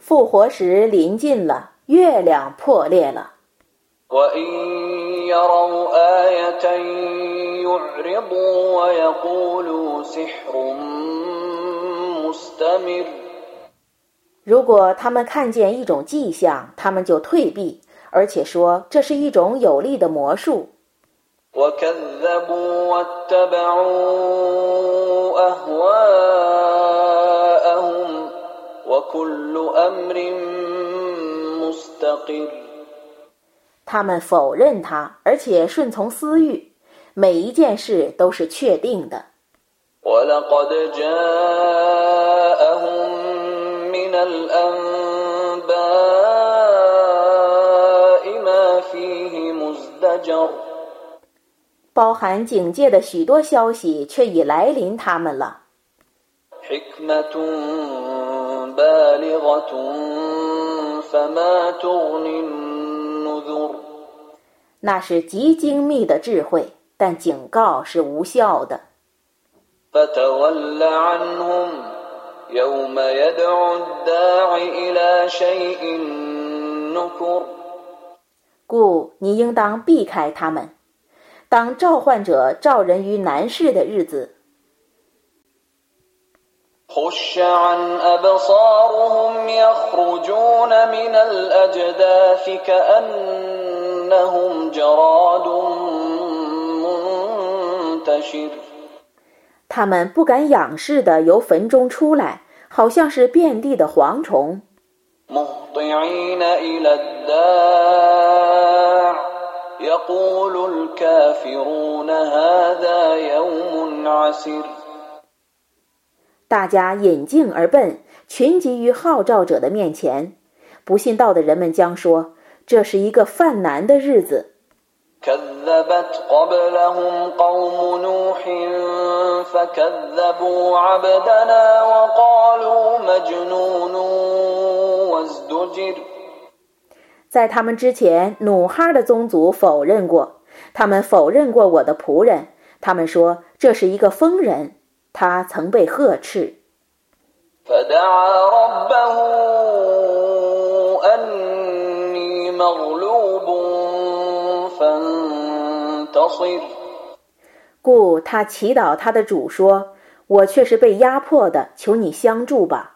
复活时临近了月亮破裂了。如果他们看见一种迹象他们就退避而且说这是一种有力的魔术。وكذبوا واتبعوا أهواءهم وكل أمر مستقر 他们否认他，而且顺从私欲，每一件事都是确定的。 ولقد جاءهم من الأنباء ما فيه مزدجر 包含警戒的许多消息却已来临他们了。那是极精密的智慧但警告是无效的。故你应当避开他们。当召唤者召人于难事的日子， خش عن أبصارهم يخرجون من الأجداث كأنهم جراد منتشر 他们不敢仰视地由坟中出来，好像是遍地的蝗虫。 مهطعين إلى الداع يقول الكافرون هذا يوم عسر 大家引颈而奔，群集于号召者的面前。不信道的人们将说：“这是一个犯难的日子。 كذبت قبلهم قوم نوح فكذبوا عبدنا وقالوا مجنون وازدجر ” 在他们之前努哈的宗族否认过。他们否认过我的仆人。他们说这是一个疯人他曾被呵斥。故他祈祷他的主说我却是被压迫的求你相助吧。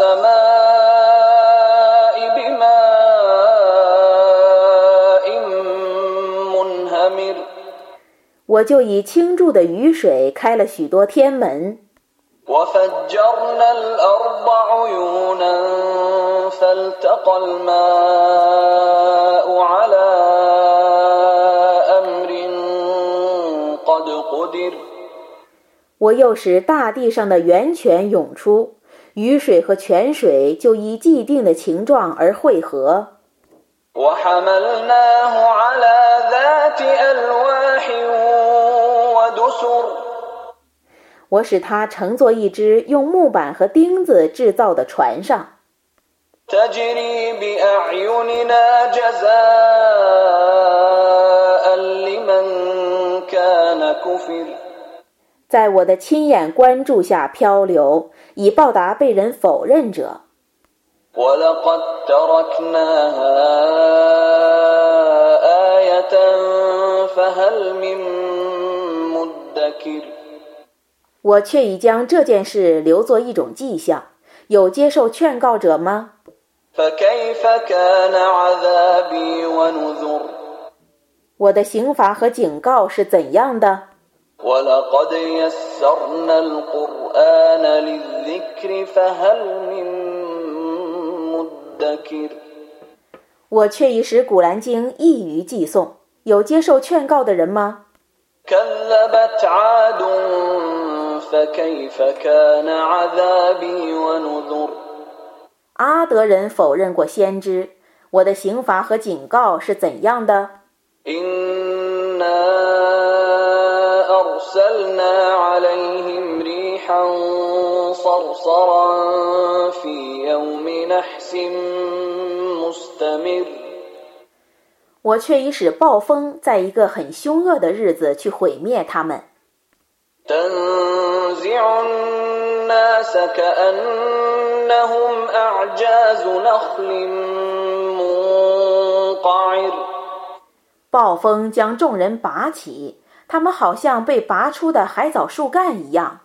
ففتحنا أبواب السماء بماء منهمر ”我就以倾注的雨水开了许多天门， وفجرنا الأرض عيونا فالتقى الماء على أمر قد قدر 我又使大地上的源泉涌出， 雨水和泉水就依既定的形状而汇合。我使他乘坐一只用木板和钉子制造的船上。在我的亲眼关注下漂流，以报答被人否认者。 ولقد تركناها آية فهل من مدكر 我却已将这件事留作一种迹象，有接受劝告者吗？ فكيف كان عذابي ونذر 我的刑罚和警告是怎样的？ ولقد يسرنا القرآن للذكر فهل من مدكر 我却已使古兰经易于记诵，有接受劝告的人吗？ كذبت عاد فكيف كان عذابي ونذر 阿德人否认过先知，我的刑罚和警告是怎样的？ إنا أرسلنا عليهم ريحا صرصرا في يوم نحس مستمر 我却已使暴风在一个很凶恶的日子去毁灭他们。暴风将众人拔起， 他们好像被拔出的海藻树干一样。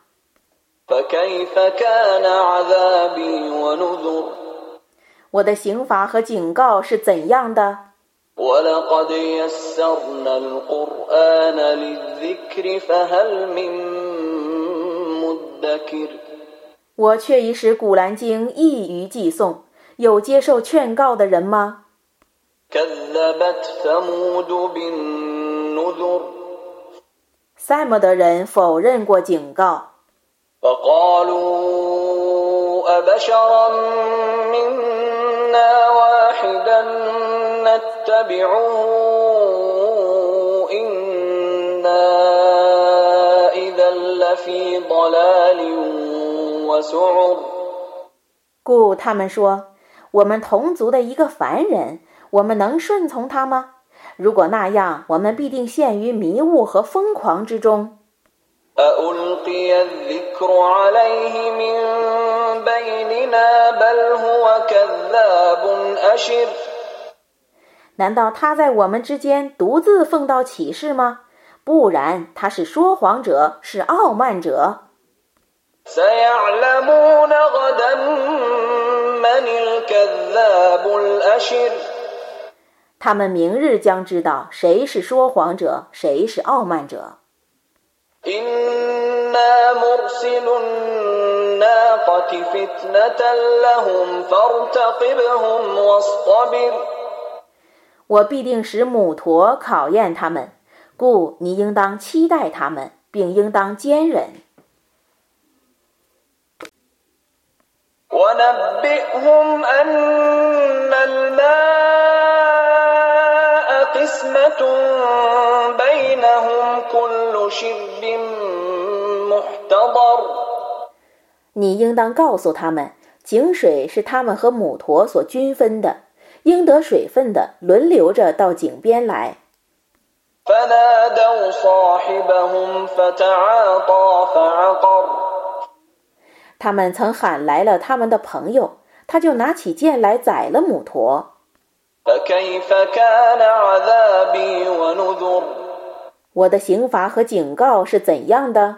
我的刑罚和警告是怎样的？我却已使古兰经易于寄诵，有接受劝告的人吗？赛默德人否认过警告。故他们说，我们同族的一个凡人，我们能顺从他吗？如果那样，我们必定陷于迷雾和疯狂之中。难道他在我们之间独自奉到启示吗？不然，他是说谎者，是傲慢者。他们明日将知道谁是说谎者，谁是傲慢者。我必定使母驼考验他们，故你应当期待他们，并应当坚忍。你应当告诉他们，井水是他们和母驼所均分的，应得水分的轮流着到井边来。他们曾喊来了他们的朋友，他就拿起剑来宰了母驼。我的刑罚和警告是怎样的？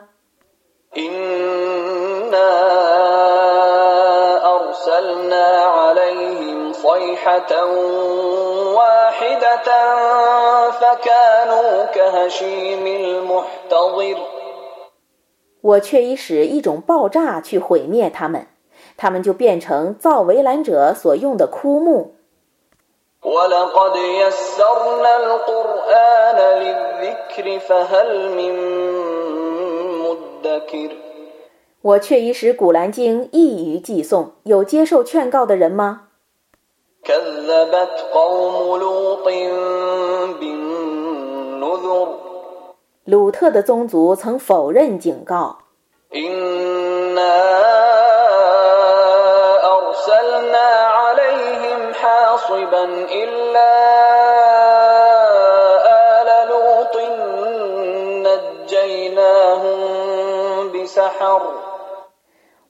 我却已使一种爆炸去毁灭他们，他们就变成造围栏者所用的枯木。我却已使古兰经易于记诵，有接受劝告的人吗？鲁特的宗族曾否认警告。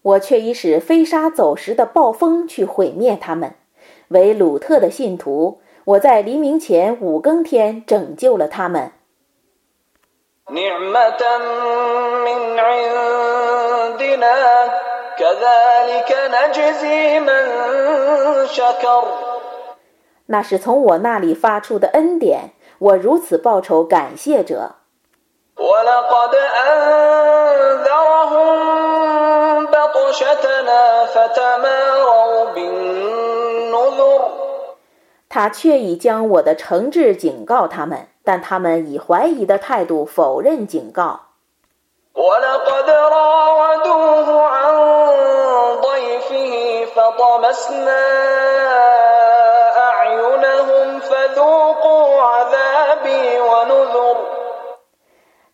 我却已使飞沙走石的暴风去毁灭他们，为鲁特的信徒，我在黎明前五更天拯救了他们。那是从我那里发出的恩典，我如此报仇感谢者。他却已将我的诚挚警告他们，但他们以怀疑的态度否认警告。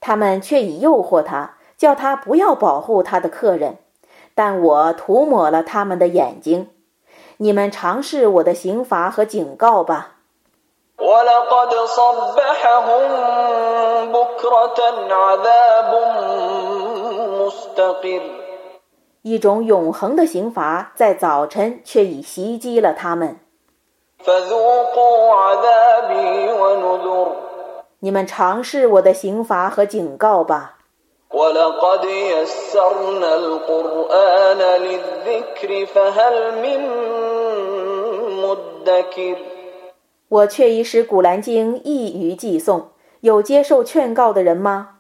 他们却以诱惑他叫他不要保护他的客人。但我涂抹了他们的眼睛。你们尝试我的刑罚和警告吧。一种永恒的刑罚在早晨却已袭击了他们。你们尝试我的刑罚和警告吧。我却已使古兰经易于寄送，有接受劝告的人吗？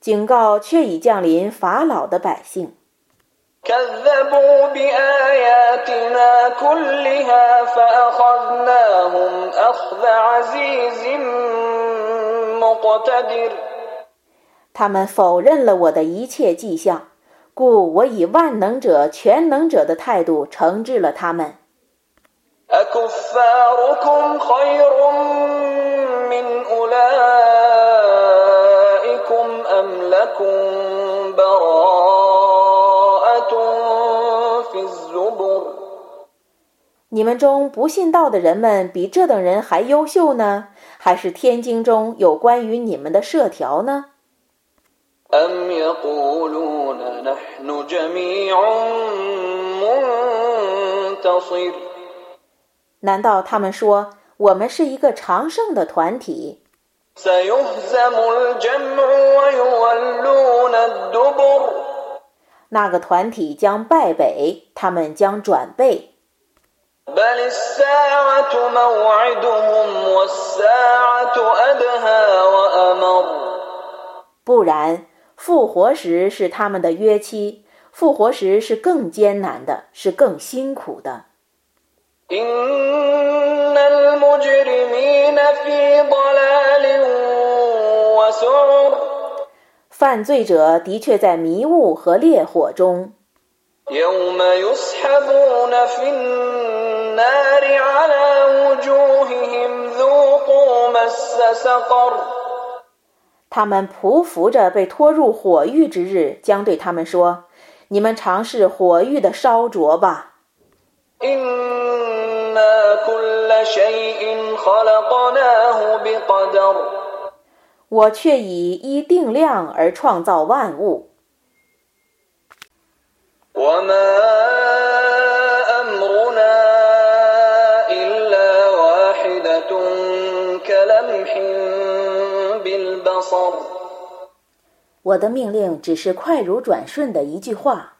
警告却已降临法老的百姓。كذبوا بآياتنا كلها فأخذناهم أخذ عزيز مقتدر 他们否认了我的一切迹象，故我以万能者、全能者的态度惩治了他们。 أكفاركم خير من أولئكم أم لكم 你们中不信道的人们比这等人还优秀呢？还是天经中有关于你们的社条呢？难道他们说我们是一个长盛的团体？那个团体将败北，他们将转背。不然复活时是他们的约期复活时是更艰难的是更辛苦的。犯罪者的确在迷雾和烈火中يوم يسحبون في النار على وجوههم ذوقوا مس سقر 他们匍匐着被拖入火狱之日，将对他们说：“你们尝试火狱的烧灼吧。 إنا كل شيء خلقناه بقدر ”我却以依定量而创造万物， 我的命令只是快如转瞬的一句话。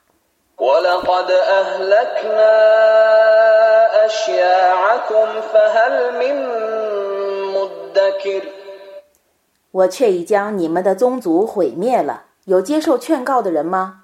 我却已将你们的宗族毁灭了，有接受劝告的人吗？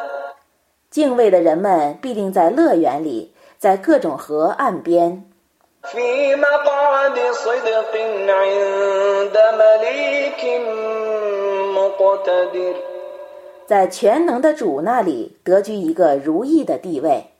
敬畏的人们必定在乐园里在各种河岸边。在全能的主那里得居一个如意的地位。